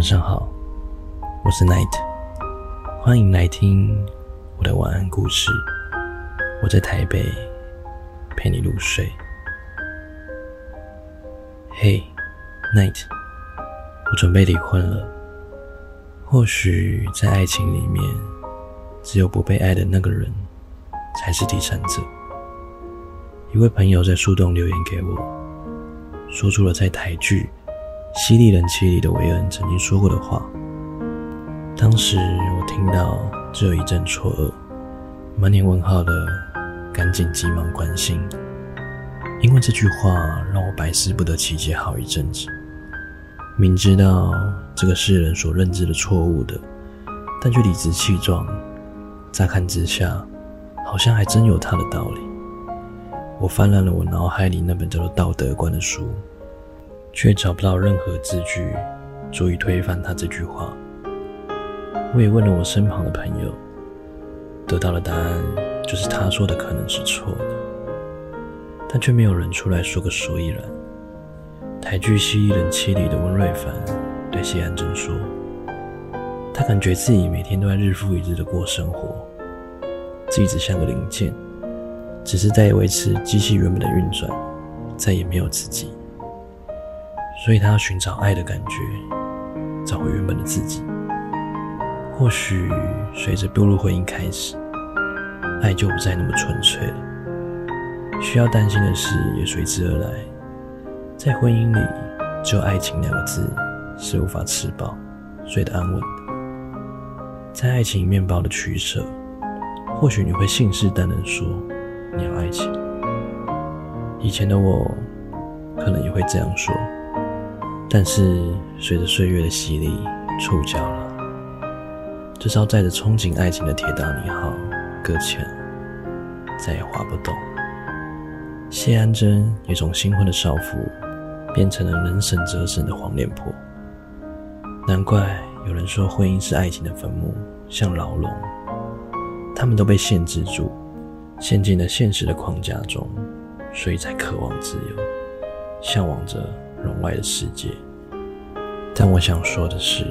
晚上好，我是 Night，欢迎来听我的晚安故事。我在台北陪你入睡。嘿，Night，我准备离婚了。或许在爱情里面，只有不被爱的那个人才是第三者。一位朋友在树洞留言给我，说出了在台剧。犀利人妻里的韦恩曾经说过的话，当时我听到只有一阵错愕，满脸问号的赶紧急忙关心，因为这句话让我百思不得其解好一阵子。明知道这个世人所认知的错误的，但却理直气壮，乍看之下好像还真有他的道理。我翻烂了我脑海里那本叫做《道德观》的书。却找不到任何字句足以推翻他这句话。我也问了我身旁的朋友，得到的答案就是他说的可能是错的，但却没有人出来说个所以然。台剧《犀利人妻》里的温瑞凡对谢安珍说：“他感觉自己每天都在日复一日的过生活，自己只像个零件，只是在维持机器原本的运转，再也没有自己。”所以他要寻找爱的感觉，找回原本的自己。或许随着步入婚姻开始，爱就不再那么纯粹了。需要担心的事也随之而来。在婚姻里，只有爱情两个字是无法吃饱、睡得安稳的。在爱情面包的取舍，或许你会信誓旦旦说你要爱情。以前的我，可能也会这样说。但是随着岁月的洗礼，触礁了。这艘载着憧憬爱情的铁达尼号搁浅，再也划不动。谢安贞也从新婚的少妇，变成了能省则省的黄脸婆。难怪有人说婚姻是爱情的坟墓，像牢笼，他们都被限制住，陷进了现实的框架中，所以才渴望自由，向往着。容外的世界，但我想说的是，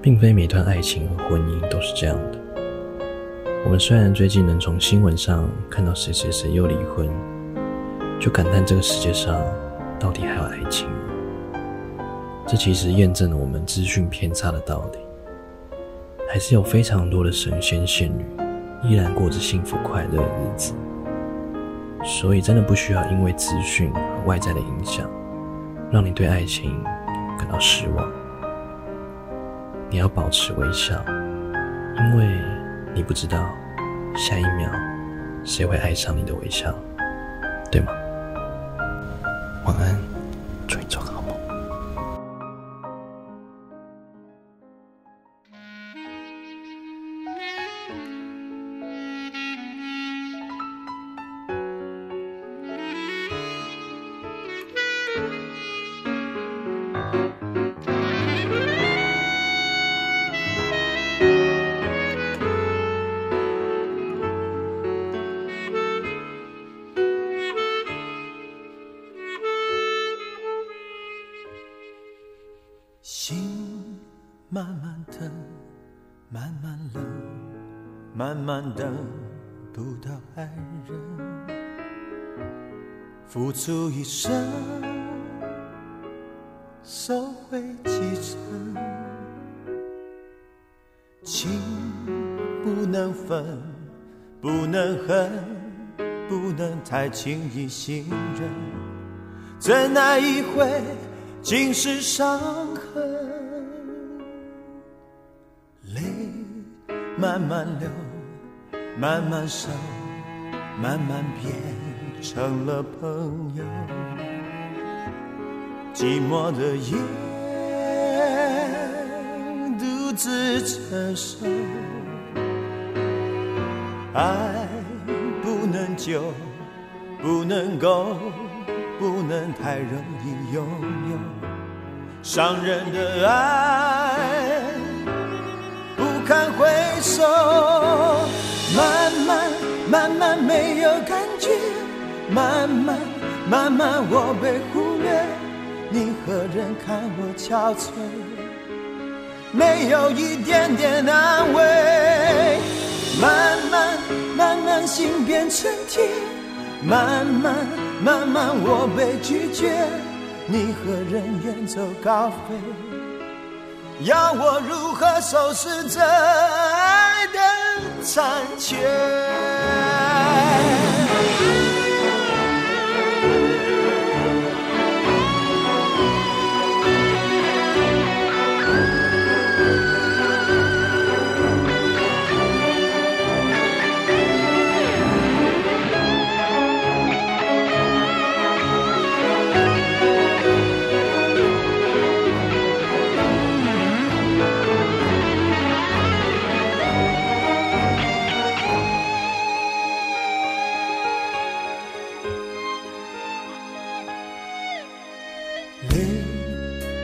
并非每段爱情和婚姻都是这样的。我们虽然最近能从新闻上看到谁谁谁又离婚，就感叹这个世界上到底还有爱情吗？这其实验证了我们资讯偏差的道理，还是有非常多的神仙仙女依然过着幸福快乐的日子。所以，真的不需要因为资讯和外在的影响。让你对爱情感到失望，你要保持微笑，因为你不知道下一秒谁会爱上你的微笑，对吗？晚安，祝你做个心慢慢疼，慢慢冷，慢慢等不到爱人，付出一生，收回几成，情不能分，不能恨，不能太轻易信任，怎奈一回。尽是伤痕，泪慢慢流，慢慢收，慢慢变成了朋友。寂寞的夜，独自承受，爱不能久，不能够。不能太容易拥有伤人的爱，不堪回首。慢慢慢慢没有感觉，慢慢慢慢我被忽略。你何人看我憔悴？没有一点点安慰。慢慢慢慢，心变成铁，慢慢慢慢，我被拒绝。你和人远走高飞，要我如何收拾这爱的残缺？